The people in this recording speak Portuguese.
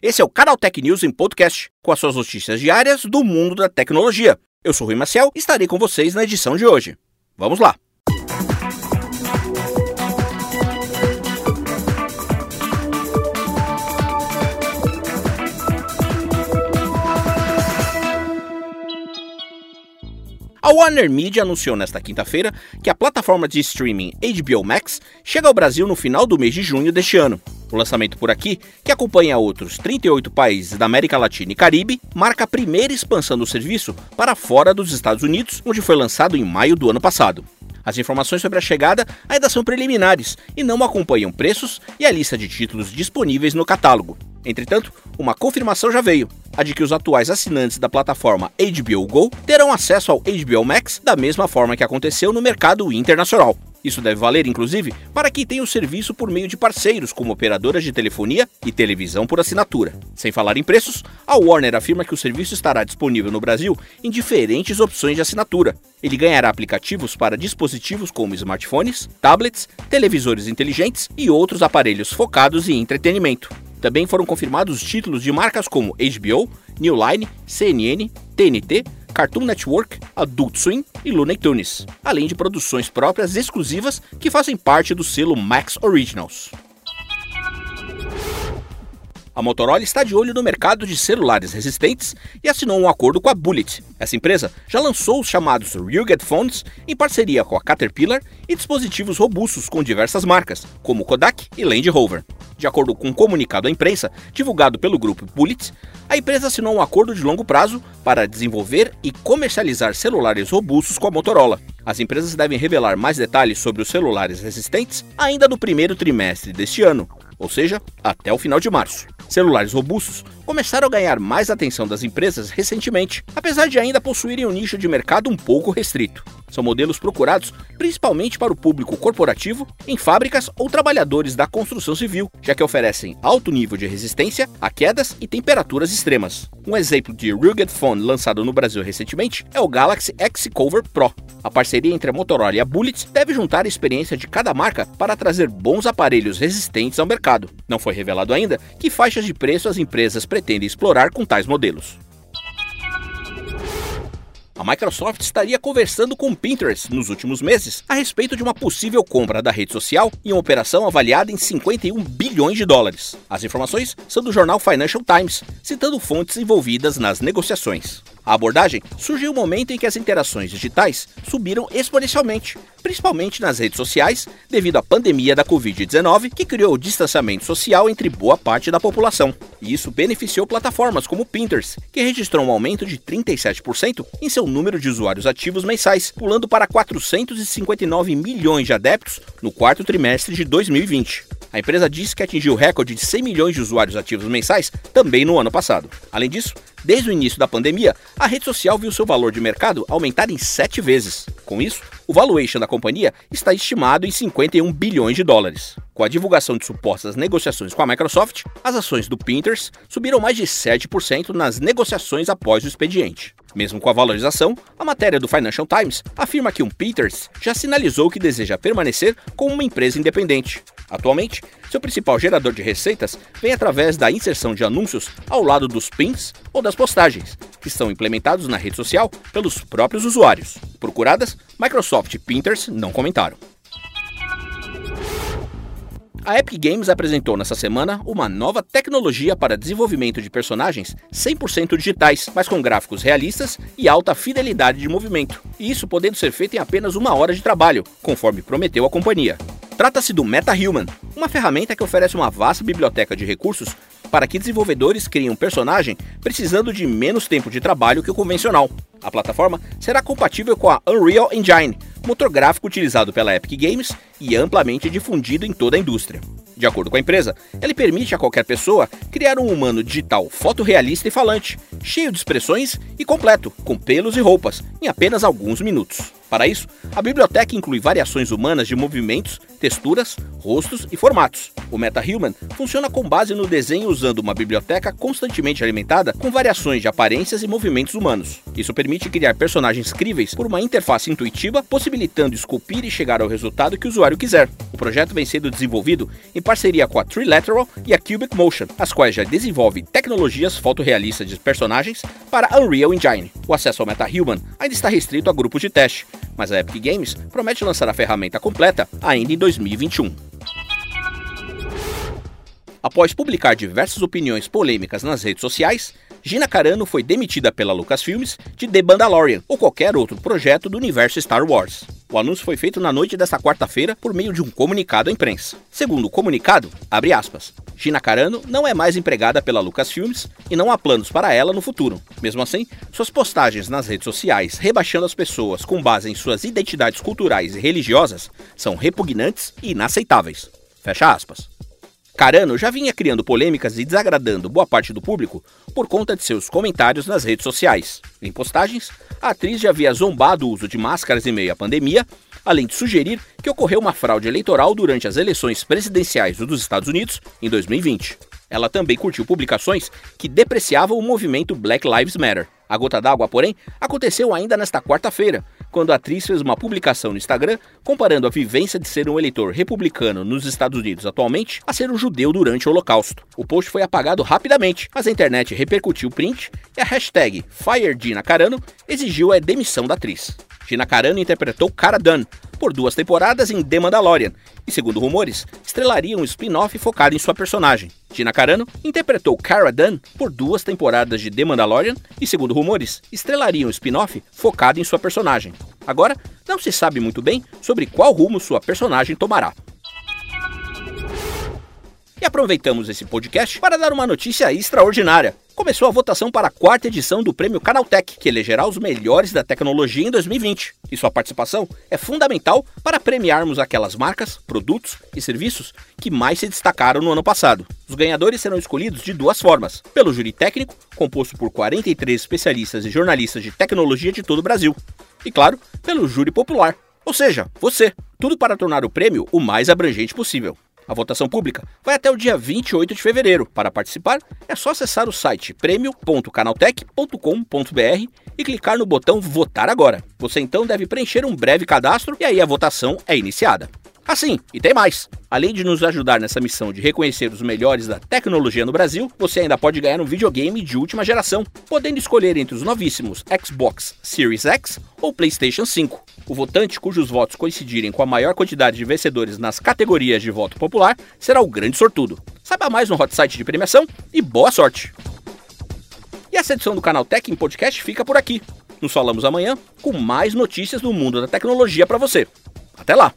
Esse é o Canal Tech News em podcast, com as suas notícias diárias do mundo da tecnologia. Eu sou Rui Maciel e estarei com vocês na edição de hoje. Vamos lá! A Warner Media anunciou nesta quinta-feira que a plataforma de streaming HBO Max chega ao Brasil no final do mês de junho deste ano. O lançamento por aqui, que acompanha outros 38 países da América Latina e Caribe, marca a primeira expansão do serviço para fora dos Estados Unidos, onde foi lançado em maio do ano passado. As informações sobre a chegada ainda são preliminares e não acompanham preços e a lista de títulos disponíveis no catálogo. Entretanto, uma confirmação já veio: a de que os atuais assinantes da plataforma HBO Go terão acesso ao HBO Max da mesma forma que aconteceu no mercado internacional. Isso deve valer, inclusive, para quem tem o serviço por meio de parceiros, como operadoras de telefonia e televisão por assinatura. Sem falar em preços, a Warner afirma que o serviço estará disponível no Brasil em diferentes opções de assinatura. Ele ganhará aplicativos para dispositivos como smartphones, tablets, televisores inteligentes e outros aparelhos focados em entretenimento. Também foram confirmados títulos de marcas como HBO, New Line, CNN, TNT, Cartoon Network, Adult Swim e Looney Tunes, além de produções próprias exclusivas que fazem parte do selo Max Originals. A Motorola está de olho no mercado de celulares resistentes e assinou um acordo com a Bullet. Essa empresa já lançou os chamados Rugged Phones em parceria com a Caterpillar e dispositivos robustos com diversas marcas, como Kodak e Land Rover. De acordo com um comunicado à imprensa, divulgado pelo grupo Bullet, a empresa assinou um acordo de longo prazo para desenvolver e comercializar celulares robustos com a Motorola. As empresas devem revelar mais detalhes sobre os celulares resistentes ainda no primeiro trimestre deste ano, ou seja, até o final de março. Celulares robustos começaram a ganhar mais atenção das empresas recentemente, apesar de ainda possuírem um nicho de mercado um pouco restrito. São modelos procurados principalmente para o público corporativo, em fábricas ou trabalhadores da construção civil, já que oferecem alto nível de resistência a quedas e temperaturas extremas. Um exemplo de rugged phone lançado no Brasil recentemente é o Galaxy X Cover Pro. A parceria entre a Motorola e a Bullet deve juntar a experiência de cada marca para trazer bons aparelhos resistentes ao mercado. Não foi revelado ainda que faixas de preço as empresas pretendem explorar com tais modelos. A Microsoft estaria conversando com o Pinterest nos últimos meses a respeito de uma possível compra da rede social em uma operação avaliada em 51 bilhões de dólares. As informações são do jornal Financial Times, citando fontes envolvidas nas negociações. A abordagem surgiu no momento em que as interações digitais subiram exponencialmente, principalmente nas redes sociais, devido à pandemia da Covid-19, que criou o distanciamento social entre boa parte da população. E isso beneficiou plataformas como o Pinterest, que registrou um aumento de 37% em seu número de usuários ativos mensais, pulando para 459 milhões de adeptos no quarto trimestre de 2020. A empresa disse que atingiu o recorde de 100 milhões de usuários ativos mensais também no ano passado. Além disso, desde o início da pandemia, a rede social viu seu valor de mercado aumentar em sete vezes. Com isso, o valuation da companhia está estimado em 51 bilhões de dólares. Com a divulgação de supostas negociações com a Microsoft, as ações do Pinterest subiram mais de 7% nas negociações após o expediente. Mesmo com a valorização, a matéria do Financial Times afirma que o Pinterest já sinalizou que deseja permanecer como uma empresa independente. Atualmente, seu principal gerador de receitas vem através da inserção de anúncios ao lado dos pins ou das postagens, que são implementados na rede social pelos próprios usuários. Procuradas, Microsoft e Pinterest não comentaram. A Epic Games apresentou nessa semana uma nova tecnologia para desenvolvimento de personagens 100% digitais, mas com gráficos realistas e alta fidelidade de movimento. E isso podendo ser feito em apenas uma hora de trabalho, conforme prometeu a companhia. Trata-se do MetaHuman, uma ferramenta que oferece uma vasta biblioteca de recursos para que desenvolvedores criem um personagem precisando de menos tempo de trabalho que o convencional. A plataforma será compatível com a Unreal Engine, motor gráfico utilizado pela Epic Games e amplamente difundido em toda a indústria. De acordo com a empresa, ele permite a qualquer pessoa criar um humano digital fotorrealista e falante, cheio de expressões e completo, com pelos e roupas, em apenas alguns minutos. Para isso, a biblioteca inclui variações humanas de movimentos texturas, rostos e formatos. O MetaHuman funciona com base no desenho usando uma biblioteca constantemente alimentada com variações de aparências e movimentos humanos. Isso permite criar personagens críveis por uma interface intuitiva, possibilitando esculpir e chegar ao resultado que o usuário quiser. O projeto vem sendo desenvolvido em parceria com a Trilateral e a Cubic Motion, as quais já desenvolvem tecnologias fotorrealistas de personagens para Unreal Engine. O acesso ao MetaHuman ainda está restrito a grupos de teste, mas a Epic Games promete lançar a ferramenta completa ainda em 2021. Após publicar diversas opiniões polêmicas nas redes sociais, Gina Carano foi demitida pela Lucasfilmes de The Mandalorian ou qualquer outro projeto do universo Star Wars. O anúncio foi feito na noite desta quarta-feira por meio de um comunicado à imprensa. Segundo o comunicado, abre aspas, Gina Carano não é mais empregada pela Lucasfilmes e não há planos para ela no futuro. Mesmo assim, suas postagens nas redes sociais rebaixando as pessoas com base em suas identidades culturais e religiosas são repugnantes e inaceitáveis. Fecha aspas. Carano já vinha criando polêmicas e desagradando boa parte do público por conta de seus comentários nas redes sociais. Em postagens, a atriz já havia zombado o uso de máscaras em meio à pandemia, além de sugerir que ocorreu uma fraude eleitoral durante as eleições presidenciais dos Estados Unidos em 2020. Ela também curtiu publicações que depreciavam o movimento Black Lives Matter. A gota d'água, porém, aconteceu ainda nesta quarta-feira, quando a atriz fez uma publicação no Instagram comparando a vivência de ser um eleitor republicano nos Estados Unidos atualmente a ser um judeu durante o Holocausto. O post foi apagado rapidamente, mas a internet repercutiu o print e a hashtag FireDinaCarano exigiu a demissão da atriz. Gina Carano interpretou Cara Dune por duas temporadas em The Mandalorian e, segundo rumores, estrelaria um spin-off focado em sua personagem. Gina Carano interpretou Cara Dune por duas temporadas de The Mandalorian e, segundo rumores, estrelaria um spin-off focado em sua personagem. Agora, não se sabe muito bem sobre qual rumo sua personagem tomará. E aproveitamos esse podcast para dar uma notícia extraordinária. Começou a votação para a quarta edição do Prêmio Canaltech, que elegerá os melhores da tecnologia em 2020. E sua participação é fundamental para premiarmos aquelas marcas, produtos e serviços que mais se destacaram no ano passado. Os ganhadores serão escolhidos de duas formas: pelo júri técnico, composto por 43 especialistas e jornalistas de tecnologia de todo o Brasil, e claro, pelo júri popular, ou seja, você. Tudo para tornar o prêmio o mais abrangente possível. A votação pública vai até o dia 28 de fevereiro. Para participar, é só acessar o site prêmio.canaltech.com.br e clicar no botão Votar Agora. Você então deve preencher um breve cadastro e aí a votação é iniciada. Assim, e tem mais. Além de nos ajudar nessa missão de reconhecer os melhores da tecnologia no Brasil, você ainda pode ganhar um videogame de última geração, podendo escolher entre os novíssimos Xbox Series X ou PlayStation 5. O votante cujos votos coincidirem com a maior quantidade de vencedores nas categorias de voto popular será o grande sortudo. Saiba mais no hot site de premiação e boa sorte! E essa edição do canal Tech em Podcast fica por aqui. Nos falamos amanhã com mais notícias do mundo da tecnologia para você. Até lá!